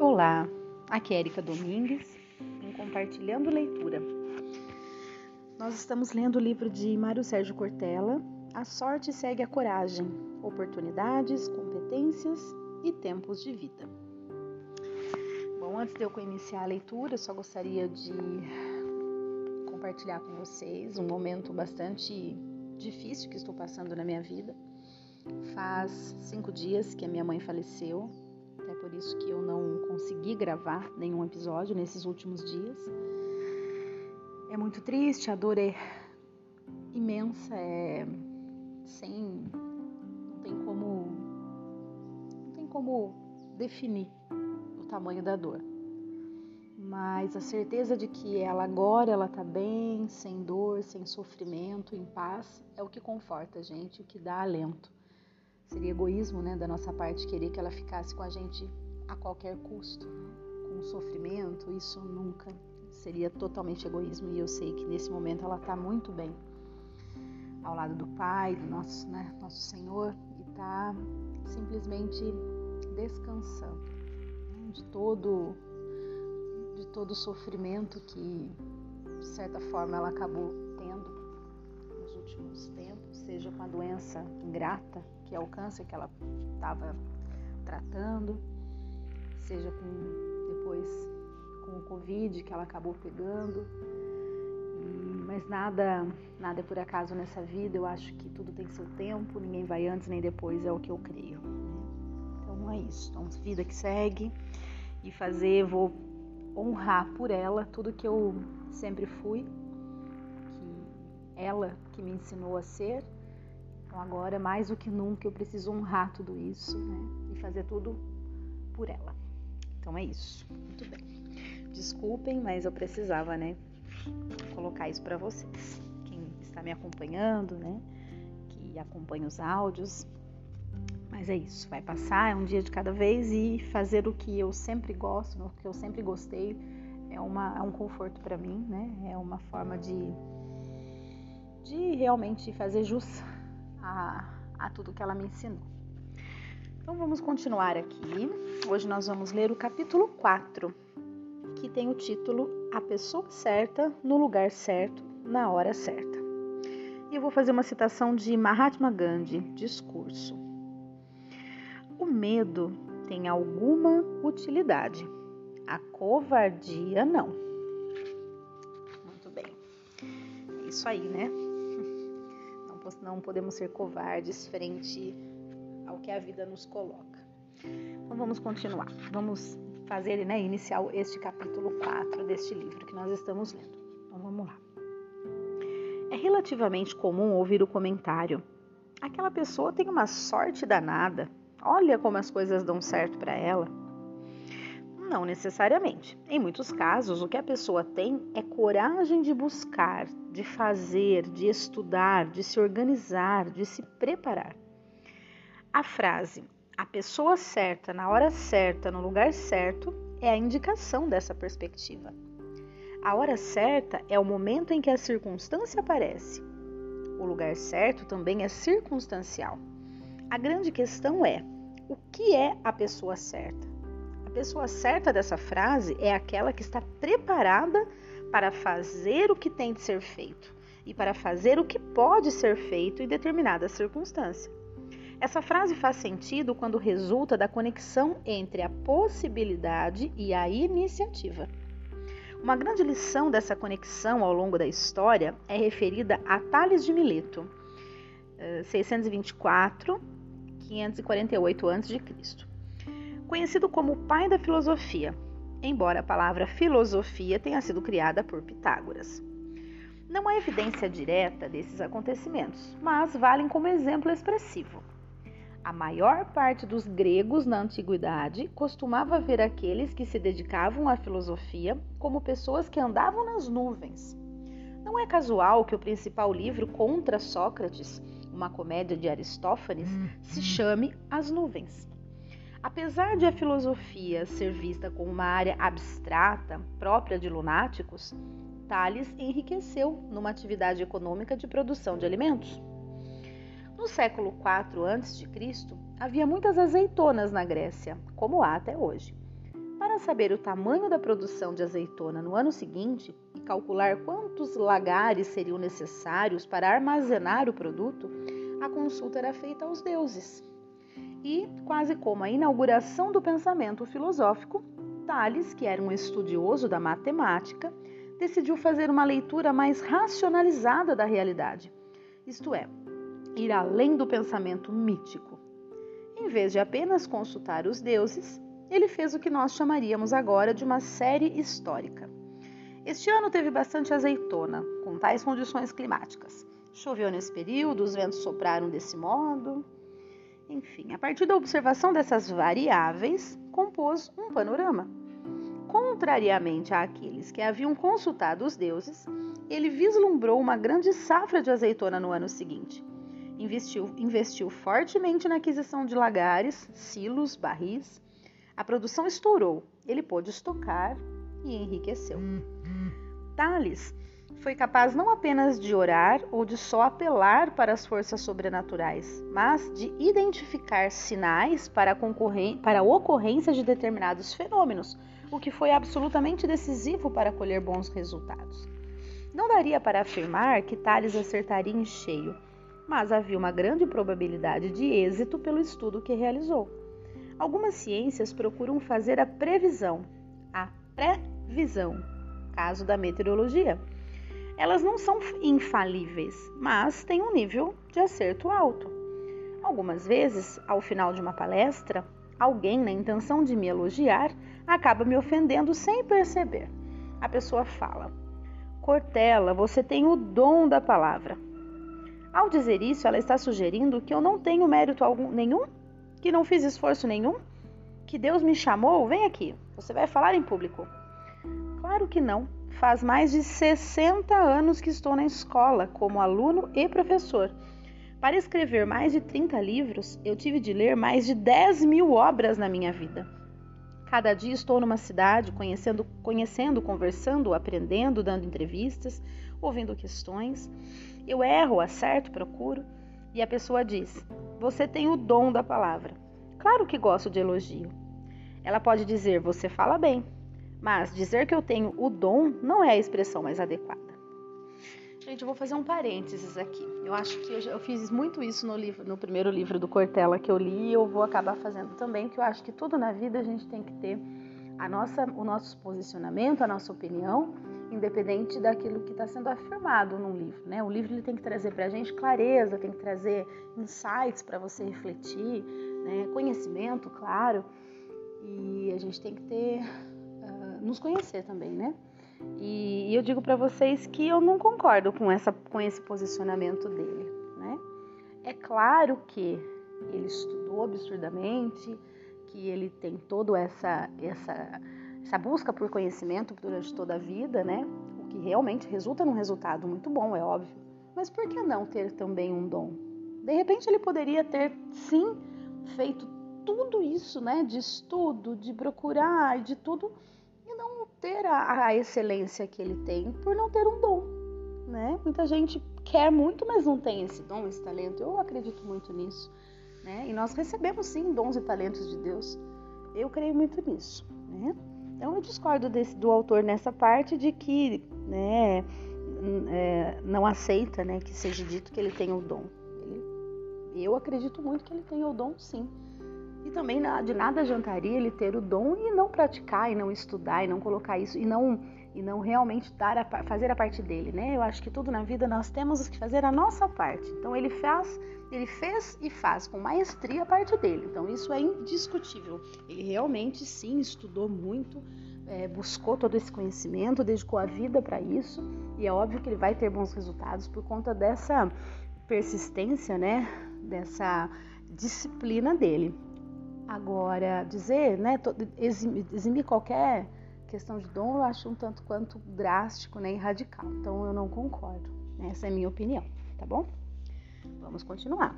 Olá, aqui é Erika Domingues, em Compartilhando Leitura. Nós estamos lendo o livro de Mário Sérgio Cortella, A Sorte Segue a Coragem, Oportunidades, Competências e Tempos de Vida. Bom, antes de eu iniciar a leitura, eu só gostaria de compartilhar com vocês um momento bastante difícil que estou passando na minha vida. Faz cinco dias que a minha mãe faleceu por isso que eu não consegui gravar nenhum episódio nesses últimos dias. É muito triste, a dor é imensa, é sem não tem como não tem como definir o tamanho da dor. Mas a certeza de que ela agora ela tá bem, sem dor, sem sofrimento, em paz, é o que conforta a gente, o que dá alento. Seria egoísmo, né, da nossa parte querer que ela ficasse com a gente a qualquer custo, né? com sofrimento. Isso nunca seria totalmente egoísmo e eu sei que nesse momento ela está muito bem ao lado do Pai, do nosso, né, nosso Senhor e está simplesmente descansando né, de todo de todo o sofrimento que de certa forma ela acabou tendo nos últimos tempos, seja com a doença ingrata que é o câncer que ela estava tratando, seja com depois com o Covid que ela acabou pegando. mas nada, nada é por acaso nessa vida. Eu acho que tudo tem seu tempo, ninguém vai antes nem depois, é o que eu creio. Né? Então é isso. Então, vida que segue e fazer, vou honrar por ela tudo que eu sempre fui, que ela que me ensinou a ser então agora, mais do que nunca, eu preciso honrar tudo isso né? e fazer tudo por ela. Então é isso. Muito bem. Desculpem, mas eu precisava, né, colocar isso para vocês. Quem está me acompanhando, né, que acompanha os áudios. Mas é isso, vai passar, é um dia de cada vez e fazer o que eu sempre gosto, o que eu sempre gostei, é, uma, é um conforto para mim, né? É uma forma de, de realmente fazer jus a, a tudo que ela me ensinou. Então vamos continuar aqui. Hoje nós vamos ler o capítulo 4, que tem o título A Pessoa Certa no Lugar Certo, na Hora Certa. E eu vou fazer uma citação de Mahatma Gandhi, discurso. O medo tem alguma utilidade, a covardia não. Muito bem. É isso aí, né? não podemos ser covardes frente ao que a vida nos coloca. Então vamos continuar. Vamos fazer, né, iniciar este capítulo 4 deste livro que nós estamos lendo. Então vamos lá. É relativamente comum ouvir o comentário: aquela pessoa tem uma sorte danada. Olha como as coisas dão certo para ela. Não necessariamente. Em muitos casos, o que a pessoa tem é coragem de buscar, de fazer, de estudar, de se organizar, de se preparar. A frase a pessoa certa na hora certa, no lugar certo, é a indicação dessa perspectiva. A hora certa é o momento em que a circunstância aparece. O lugar certo também é circunstancial. A grande questão é: o que é a pessoa certa? A pessoa certa dessa frase é aquela que está preparada para fazer o que tem de ser feito e para fazer o que pode ser feito em determinada circunstância. Essa frase faz sentido quando resulta da conexão entre a possibilidade e a iniciativa. Uma grande lição dessa conexão ao longo da história é referida a Tales de Mileto, 624 548 a.C. Conhecido como o pai da filosofia, embora a palavra filosofia tenha sido criada por Pitágoras. Não há evidência direta desses acontecimentos, mas valem como exemplo expressivo. A maior parte dos gregos na antiguidade costumava ver aqueles que se dedicavam à filosofia como pessoas que andavam nas nuvens. Não é casual que o principal livro contra Sócrates, uma comédia de Aristófanes, se chame As Nuvens. Apesar de a filosofia ser vista como uma área abstrata própria de lunáticos, Tales enriqueceu numa atividade econômica de produção de alimentos. No século IV a.C., havia muitas azeitonas na Grécia, como há até hoje. Para saber o tamanho da produção de azeitona no ano seguinte e calcular quantos lagares seriam necessários para armazenar o produto, a consulta era feita aos deuses. E, quase como a inauguração do pensamento filosófico, Tales, que era um estudioso da matemática, decidiu fazer uma leitura mais racionalizada da realidade, isto é, ir além do pensamento mítico. Em vez de apenas consultar os deuses, ele fez o que nós chamaríamos agora de uma série histórica. Este ano teve bastante azeitona, com tais condições climáticas. Choveu nesse período, os ventos sopraram desse modo. Enfim, a partir da observação dessas variáveis, compôs um panorama. Contrariamente àqueles que haviam consultado os deuses, ele vislumbrou uma grande safra de azeitona no ano seguinte. Investiu, investiu fortemente na aquisição de lagares, silos, barris. A produção estourou, ele pôde estocar e enriqueceu. Tales foi capaz não apenas de orar ou de só apelar para as forças sobrenaturais, mas de identificar sinais para a, para a ocorrência de determinados fenômenos, o que foi absolutamente decisivo para colher bons resultados. Não daria para afirmar que Tales acertaria em cheio, mas havia uma grande probabilidade de êxito pelo estudo que realizou. Algumas ciências procuram fazer a previsão, a previsão, caso da meteorologia elas não são infalíveis, mas têm um nível de acerto alto. Algumas vezes, ao final de uma palestra, alguém, na intenção de me elogiar, acaba me ofendendo sem perceber. A pessoa fala: Cortella, você tem o dom da palavra. Ao dizer isso, ela está sugerindo que eu não tenho mérito algum, nenhum, que não fiz esforço nenhum, que Deus me chamou, vem aqui, você vai falar em público. Claro que não. Faz mais de 60 anos que estou na escola como aluno e professor. Para escrever mais de 30 livros, eu tive de ler mais de 10 mil obras na minha vida. Cada dia estou numa cidade, conhecendo, conhecendo, conversando, aprendendo, dando entrevistas, ouvindo questões. Eu erro, acerto, procuro. E a pessoa diz: Você tem o dom da palavra. Claro que gosto de elogio. Ela pode dizer: Você fala bem. Mas dizer que eu tenho o dom não é a expressão mais adequada. Gente, eu vou fazer um parênteses aqui. Eu acho que eu, eu fiz muito isso no, livro, no primeiro livro do Cortella que eu li e eu vou acabar fazendo também, que eu acho que tudo na vida a gente tem que ter a nossa, o nosso posicionamento, a nossa opinião, independente daquilo que está sendo afirmado num livro. Né? O livro ele tem que trazer para a gente clareza, tem que trazer insights para você refletir, né? conhecimento, claro. E a gente tem que ter nos conhecer também, né? E, e eu digo para vocês que eu não concordo com, essa, com esse posicionamento dele, né? É claro que ele estudou absurdamente, que ele tem toda essa, essa, essa busca por conhecimento durante toda a vida, né? O que realmente resulta num resultado muito bom, é óbvio. Mas por que não ter também um dom? De repente ele poderia ter, sim, feito tudo isso, né? De estudo, de procurar, de tudo ter a, a excelência que ele tem por não ter um dom, né? Muita gente quer muito, mas não tem esse dom, esse talento. Eu acredito muito nisso, né? E nós recebemos sim dons e talentos de Deus. Eu creio muito nisso, né? Então eu discordo desse, do autor nessa parte de que, né, é, não aceita, né, que seja dito que ele tem o dom. Eu acredito muito que ele tem o dom, sim. E também de nada adiantaria ele ter o dom e não praticar, e não estudar, e não colocar isso, e não, e não realmente dar a, fazer a parte dele, né? Eu acho que tudo na vida nós temos que fazer a nossa parte. Então ele faz, ele fez e faz com maestria a parte dele. Então isso é indiscutível. Ele realmente sim estudou muito, é, buscou todo esse conhecimento, dedicou a vida para isso, e é óbvio que ele vai ter bons resultados por conta dessa persistência, né? Dessa disciplina dele. Agora, dizer, né, eximir, qualquer questão de dom, eu acho um tanto quanto drástico né, radical. Então, eu não concordo. Essa é a minha opinião, tá bom? Vamos continuar.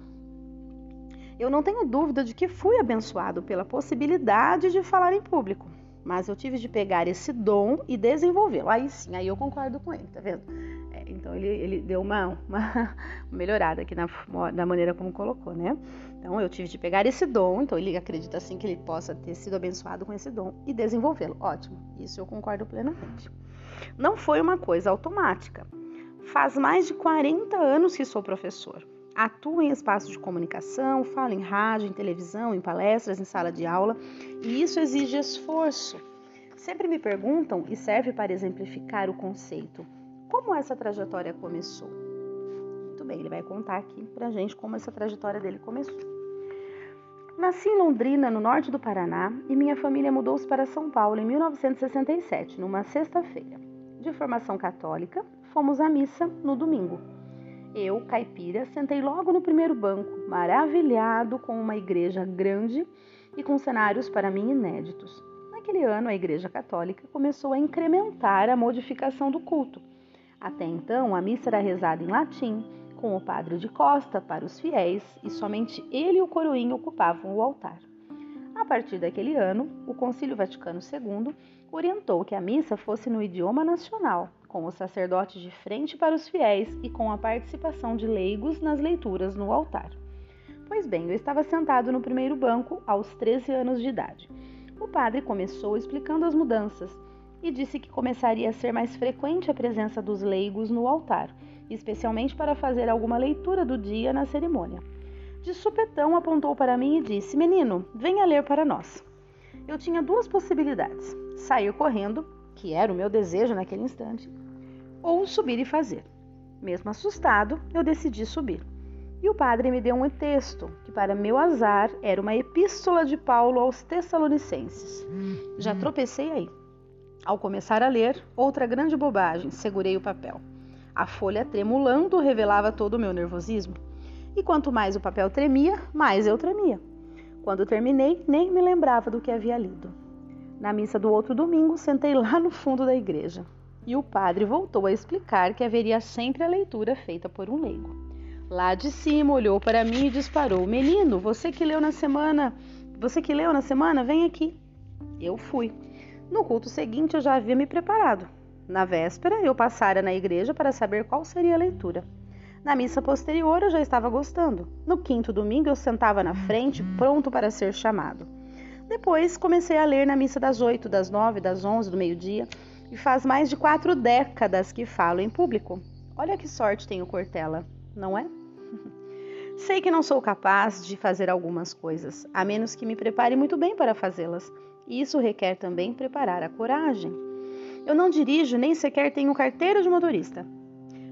Eu não tenho dúvida de que fui abençoado pela possibilidade de falar em público, mas eu tive de pegar esse dom e desenvolvê-lo. Aí sim, aí eu concordo com ele, tá vendo? Então ele, ele deu uma, uma melhorada aqui na, na maneira como colocou, né? Então eu tive de pegar esse dom, então ele acredita assim que ele possa ter sido abençoado com esse dom e desenvolvê-lo. Ótimo, isso eu concordo plenamente. Não foi uma coisa automática. Faz mais de 40 anos que sou professor. Atuo em espaços de comunicação, falo em rádio, em televisão, em palestras, em sala de aula, e isso exige esforço. Sempre me perguntam e serve para exemplificar o conceito. Como essa trajetória começou? Muito bem, ele vai contar aqui pra gente como essa trajetória dele começou. Nasci em Londrina, no norte do Paraná, e minha família mudou-se para São Paulo em 1967, numa sexta-feira. De formação católica, fomos à missa no domingo. Eu, caipira, sentei logo no primeiro banco, maravilhado com uma igreja grande e com cenários para mim inéditos. Naquele ano, a Igreja Católica começou a incrementar a modificação do culto até então, a missa era rezada em latim, com o padre de costa para os fiéis, e somente ele e o coroinho ocupavam o altar. A partir daquele ano, o Concílio Vaticano II orientou que a missa fosse no idioma nacional, com os sacerdotes de frente para os fiéis e com a participação de leigos nas leituras no altar. Pois bem, eu estava sentado no primeiro banco aos 13 anos de idade. O padre começou explicando as mudanças e disse que começaria a ser mais frequente a presença dos leigos no altar, especialmente para fazer alguma leitura do dia na cerimônia. De supetão apontou para mim e disse: Menino, venha ler para nós. Eu tinha duas possibilidades: sair correndo, que era o meu desejo naquele instante, ou subir e fazer. Mesmo assustado, eu decidi subir. E o padre me deu um texto, que para meu azar era uma epístola de Paulo aos Tessalonicenses. Já tropecei aí. Ao começar a ler, outra grande bobagem, segurei o papel. A folha tremulando revelava todo o meu nervosismo. E quanto mais o papel tremia, mais eu tremia. Quando terminei, nem me lembrava do que havia lido. Na missa do outro domingo, sentei lá no fundo da igreja. E o padre voltou a explicar que haveria sempre a leitura feita por um leigo. Lá de cima olhou para mim e disparou: "Menino, você que leu na semana, você que leu na semana, vem aqui". Eu fui. No culto seguinte eu já havia me preparado. Na véspera eu passara na igreja para saber qual seria a leitura. Na missa posterior eu já estava gostando. No quinto domingo eu sentava na frente, pronto para ser chamado. Depois comecei a ler na missa das oito, das nove, das onze, do meio-dia, e faz mais de quatro décadas que falo em público. Olha que sorte tenho Cortella, não é? Sei que não sou capaz de fazer algumas coisas, a menos que me prepare muito bem para fazê-las. E isso requer também preparar a coragem. Eu não dirijo nem sequer tenho carteira de motorista.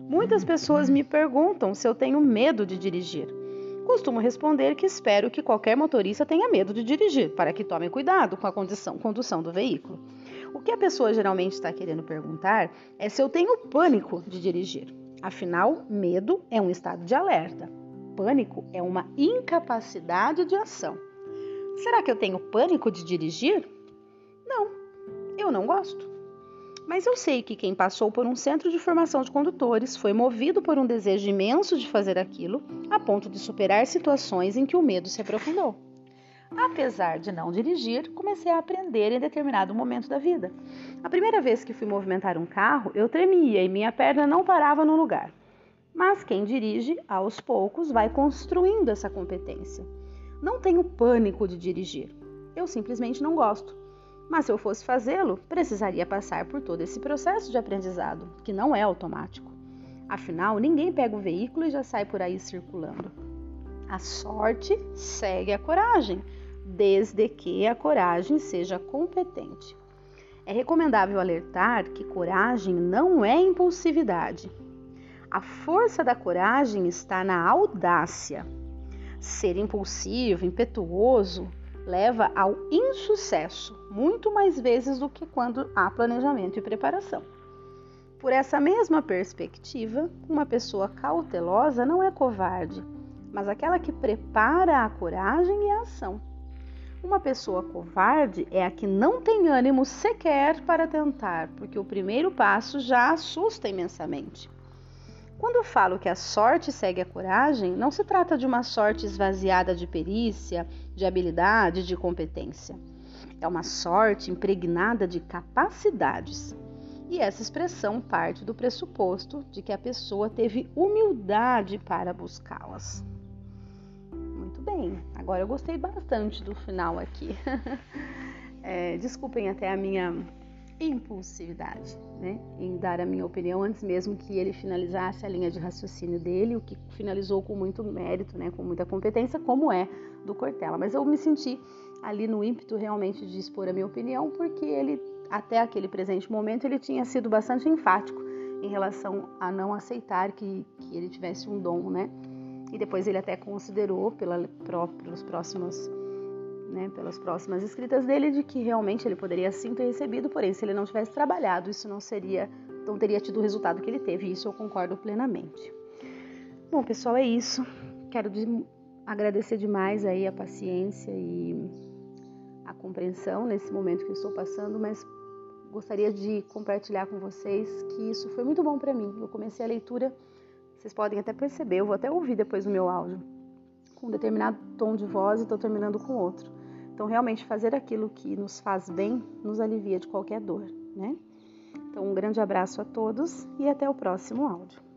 Muitas pessoas me perguntam se eu tenho medo de dirigir. Costumo responder que espero que qualquer motorista tenha medo de dirigir, para que tome cuidado com a condição, condução do veículo. O que a pessoa geralmente está querendo perguntar é se eu tenho pânico de dirigir. Afinal, medo é um estado de alerta. Pânico é uma incapacidade de ação. Será que eu tenho pânico de dirigir? Não, eu não gosto. Mas eu sei que quem passou por um centro de formação de condutores foi movido por um desejo imenso de fazer aquilo, a ponto de superar situações em que o medo se aprofundou. Apesar de não dirigir, comecei a aprender em determinado momento da vida. A primeira vez que fui movimentar um carro, eu tremia e minha perna não parava no lugar. Mas quem dirige, aos poucos, vai construindo essa competência. Não tenho pânico de dirigir. Eu simplesmente não gosto. Mas se eu fosse fazê-lo, precisaria passar por todo esse processo de aprendizado, que não é automático. Afinal, ninguém pega o veículo e já sai por aí circulando. A sorte segue a coragem, desde que a coragem seja competente. É recomendável alertar que coragem não é impulsividade. A força da coragem está na audácia, Ser impulsivo, impetuoso, leva ao insucesso, muito mais vezes do que quando há planejamento e preparação. Por essa mesma perspectiva, uma pessoa cautelosa não é covarde, mas aquela que prepara a coragem e a ação. Uma pessoa covarde é a que não tem ânimo sequer para tentar, porque o primeiro passo já assusta imensamente. Quando eu falo que a sorte segue a coragem, não se trata de uma sorte esvaziada de perícia, de habilidade, de competência. É uma sorte impregnada de capacidades. E essa expressão parte do pressuposto de que a pessoa teve humildade para buscá-las. Muito bem, agora eu gostei bastante do final aqui. é, desculpem até a minha impulsividade né, em dar a minha opinião antes mesmo que ele finalizasse a linha de raciocínio dele, o que finalizou com muito mérito, né, com muita competência, como é do Cortella. Mas eu me senti ali no ímpeto realmente de expor a minha opinião, porque ele até aquele presente momento, ele tinha sido bastante enfático em relação a não aceitar que, que ele tivesse um dom, né? E depois ele até considerou pela, pelos próximos, né, pelas próximas escritas dele de que realmente ele poderia sim ter recebido, porém se ele não tivesse trabalhado, isso não seria, não teria tido o resultado que ele teve. Isso eu concordo plenamente. Bom, pessoal, é isso. Quero de, agradecer demais aí a paciência e a compreensão nesse momento que eu estou passando, mas gostaria de compartilhar com vocês que isso foi muito bom para mim. Eu comecei a leitura, vocês podem até perceber, eu vou até ouvir depois no meu áudio, com um determinado tom de voz e estou terminando com outro. Então, realmente fazer aquilo que nos faz bem nos alivia de qualquer dor, né? Então, um grande abraço a todos e até o próximo áudio.